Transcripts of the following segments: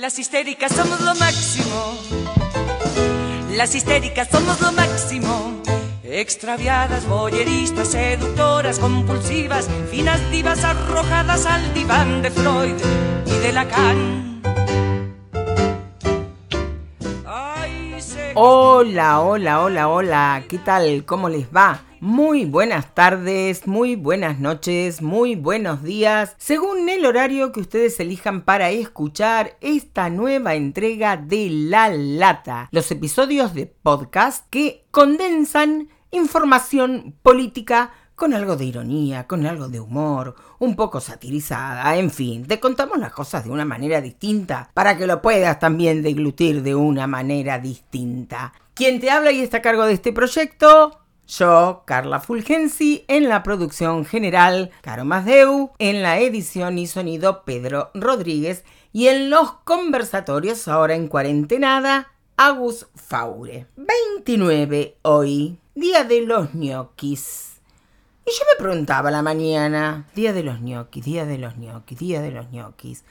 Las histéricas somos lo máximo. Las histéricas somos lo máximo. Extraviadas, boyeristas, seductoras, compulsivas, finas divas arrojadas al diván de Freud y de Lacan. Hola, hola, hola, hola, ¿qué tal? ¿Cómo les va? Muy buenas tardes, muy buenas noches, muy buenos días, según el horario que ustedes elijan para escuchar esta nueva entrega de La Lata, los episodios de podcast que condensan información política con algo de ironía, con algo de humor, un poco satirizada, en fin, te contamos las cosas de una manera distinta para que lo puedas también deglutir de una manera distinta. Quien te habla y está a cargo de este proyecto, yo, Carla Fulgensi, en la producción general, Caro Masdeu, en la edición y sonido, Pedro Rodríguez, y en los conversatorios, ahora en cuarentenada, Agus Faure. 29 hoy, día de los ñoquis. Y yo me preguntaba la mañana, día de los ñoquis, día de los ñoquis, día de los ñoquis.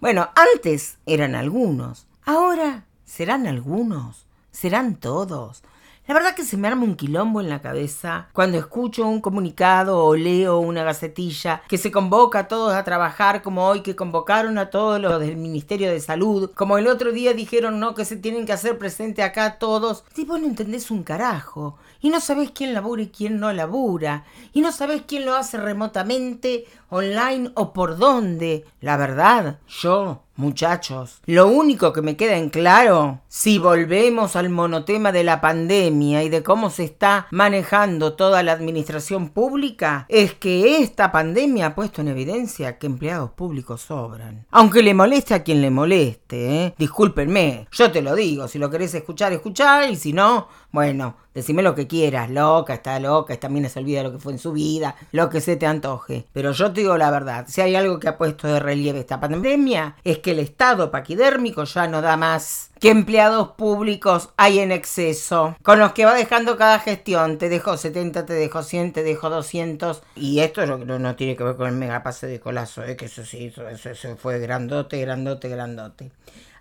Bueno, antes eran algunos, ahora serán algunos, serán todos. La verdad que se me arma un quilombo en la cabeza cuando escucho un comunicado o leo una gacetilla que se convoca a todos a trabajar como hoy que convocaron a todos los del Ministerio de Salud, como el otro día dijeron no que se tienen que hacer presente acá todos. Vos no entendés un carajo y no sabés quién labura y quién no labura y no sabés quién lo hace remotamente, online o por dónde. La verdad, yo Muchachos, lo único que me queda en claro, si volvemos al monotema de la pandemia y de cómo se está manejando toda la administración pública, es que esta pandemia ha puesto en evidencia que empleados públicos sobran. Aunque le moleste a quien le moleste, ¿eh? Discúlpenme, yo te lo digo, si lo querés escuchar, escuchar, y si no, bueno, decime lo que quieras, loca, está loca, también se olvida lo que fue en su vida, lo que se te antoje. Pero yo te digo la verdad, si hay algo que ha puesto de relieve esta pandemia, es que el Estado paquidérmico ya no da más. Que empleados públicos hay en exceso, con los que va dejando cada gestión. Te dejo 70, te dejo 100, te dejo 200. Y esto no, tiene que ver con el megapase de colazo, ¿eh? que eso sí, eso, eso fue grandote, grandote, grandote.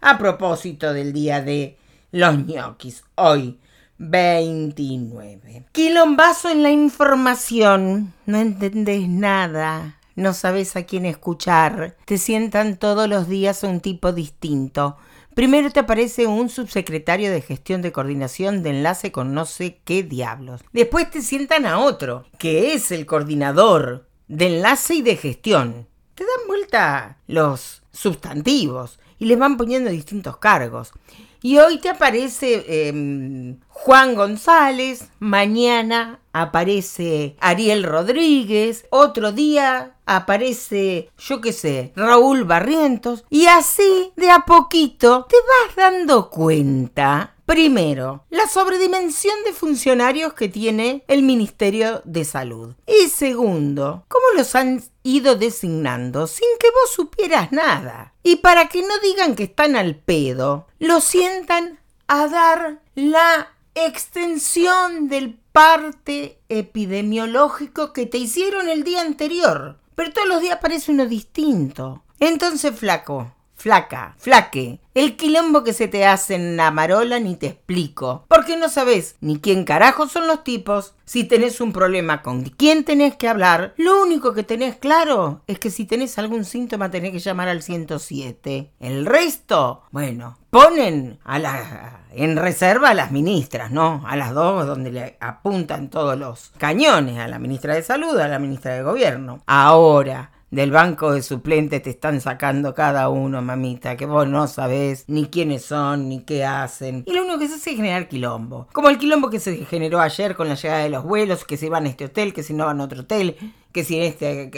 A propósito del día de los ñoquis, hoy 29. Quilombazo en la información. No entendés nada. No sabes a quién escuchar. Te sientan todos los días un tipo distinto. Primero te aparece un subsecretario de gestión de coordinación de enlace con no sé qué diablos. Después te sientan a otro, que es el coordinador de enlace y de gestión. Te dan vuelta los sustantivos y les van poniendo distintos cargos. Y hoy te aparece em, Juan González, mañana aparece Ariel Rodríguez, otro día aparece, yo qué sé, Raúl Barrientos, y así de a poquito te vas dando cuenta Primero, la sobredimensión de funcionarios que tiene el Ministerio de Salud. Y segundo, cómo los han ido designando sin que vos supieras nada. Y para que no digan que están al pedo, lo sientan a dar la extensión del parte epidemiológico que te hicieron el día anterior. Pero todos los días parece uno distinto. Entonces, flaco, flaca, flaque, el quilombo que se te hace en la marola ni te explico. Porque no sabes ni quién carajo son los tipos. Si tenés un problema con quién tenés que hablar, lo único que tenés claro es que si tenés algún síntoma tenés que llamar al 107. El resto, bueno, ponen a la, en reserva a las ministras, ¿no? A las dos donde le apuntan todos los cañones, a la ministra de Salud, a la ministra de Gobierno. Ahora, del banco de suplentes te están sacando cada uno, mamita, que vos no sabés ni quiénes son, ni qué hacen. Y lo único que se hace es generar quilombo. Como el quilombo que se generó ayer con la llegada de los vuelos, que se van a este hotel, que si no van a otro hotel, que si este,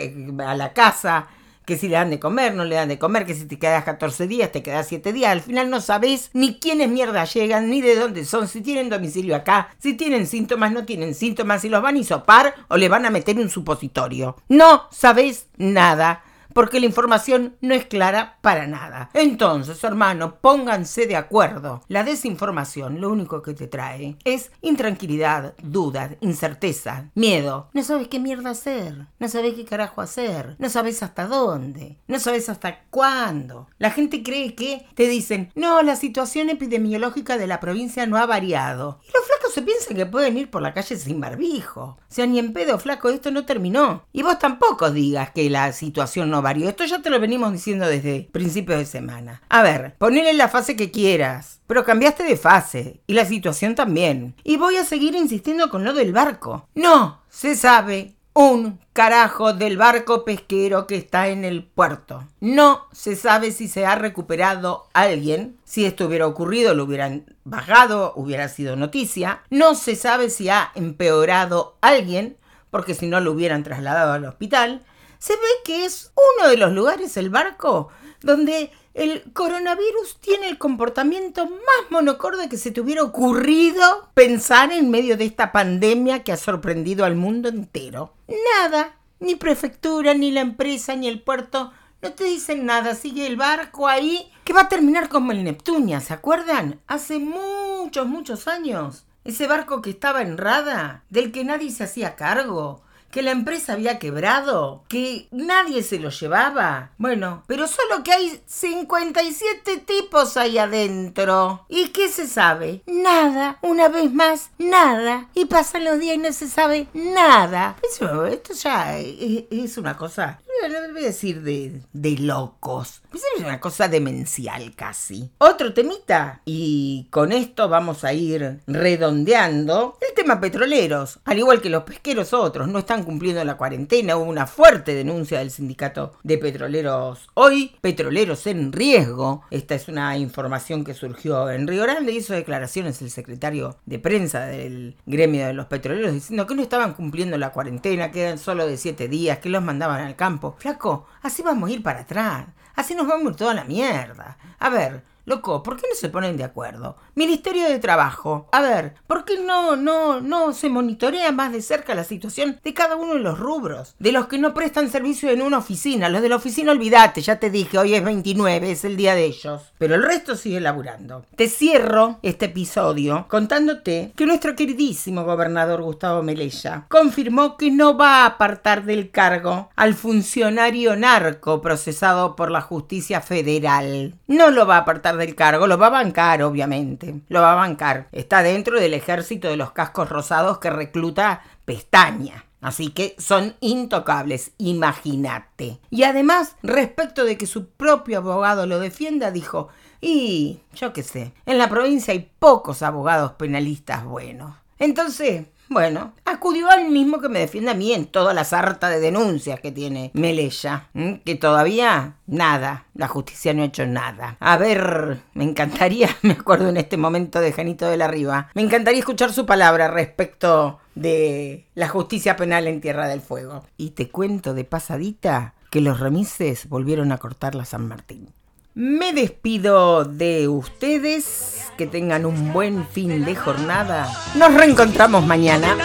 a la casa que si le dan de comer, no le dan de comer, que si te quedas 14 días, te quedas 7 días. Al final no sabés ni quiénes mierda llegan, ni de dónde son, si tienen domicilio acá, si tienen síntomas, no tienen síntomas, si los van a hisopar o le van a meter un supositorio. No sabés nada porque la información no es clara para nada. Entonces, hermano, pónganse de acuerdo. La desinformación lo único que te trae es intranquilidad, dudas, incerteza, miedo. No sabes qué mierda hacer, no sabes qué carajo hacer, no sabes hasta dónde, no sabes hasta cuándo. La gente cree que te dicen, no, la situación epidemiológica de la provincia no ha variado. Y los flacos se piensan que pueden ir por la calle sin barbijo. O sea, ni en pedo, flaco, esto no terminó. Y vos tampoco digas que la situación no Esto ya te lo venimos diciendo desde principios de semana. A ver, ponele la fase que quieras. Pero cambiaste de fase. Y la situación también. Y voy a seguir insistiendo con lo del barco. No, se sabe un carajo del barco pesquero que está en el puerto. No se sabe si se ha recuperado alguien. Si esto hubiera ocurrido, lo hubieran bajado, hubiera sido noticia. No se sabe si ha empeorado alguien, porque si no lo hubieran trasladado al hospital. Se ve que es uno de los lugares, el barco, donde el coronavirus tiene el comportamiento más monocorde que se te hubiera ocurrido pensar en medio de esta pandemia que ha sorprendido al mundo entero. Nada, ni prefectura, ni la empresa, ni el puerto, no te dicen nada, sigue el barco ahí, que va a terminar como el Neptunia, ¿se acuerdan? Hace muchos, muchos años. Ese barco que estaba en Rada, del que nadie se hacía cargo, que la empresa había quebrado, que nadie se lo llevaba. Bueno, pero solo que hay 57 tipos ahí adentro. ¿Y qué se sabe? Nada, una vez más, nada. Y pasan los días y no se sabe nada. Eso, esto ya es, una cosa, no voy a decir de, de locos. Es una cosa demencial casi. Otro temita, y con esto vamos a ir redondeando, el tema petroleros. Al igual que los pesqueros otros, no están cumpliendo la cuarentena. Hubo una fuerte denuncia del sindicato de petroleros hoy. Petroleros en riesgo. Esta es una información que surgió en Río Grande. Hizo declaraciones el secretario de prensa del gremio de los petroleros diciendo que no estaban cumpliendo la cuarentena, que eran solo de siete días, que los mandaban al campo. Flaco, así vamos a ir para atrás. Así nos vamos toda la mierda. A ver, Loco, ¿por qué no se ponen de acuerdo? Ministerio de Trabajo. A ver, ¿por qué no, no, no se monitorea más de cerca la situación de cada uno de los rubros? De los que no prestan servicio en una oficina. Los de la oficina, olvídate, ya te dije, hoy es 29, es el día de ellos. Pero el resto sigue laburando. Te cierro este episodio contándote que nuestro queridísimo gobernador Gustavo Melella confirmó que no va a apartar del cargo al funcionario narco procesado por la justicia federal. No lo va a apartar del cargo, lo va a bancar, obviamente. Lo va a bancar. Está dentro del ejército de los cascos rosados que recluta Pestaña. Así que son intocables, imagínate. Y además, respecto de que su propio abogado lo defienda, dijo, y yo qué sé, en la provincia hay pocos abogados penalistas buenos. Entonces, bueno, acudió al mismo que me defiende a mí en toda la sarta de denuncias que tiene Melella, que todavía nada, la justicia no ha hecho nada. A ver, me encantaría, me acuerdo en este momento de Janito de la Riva, me encantaría escuchar su palabra respecto de la justicia penal en Tierra del Fuego. Y te cuento de pasadita que los remises volvieron a cortar la San Martín. Me despido de ustedes, que tengan un buen fin de jornada. Nos reencontramos mañana.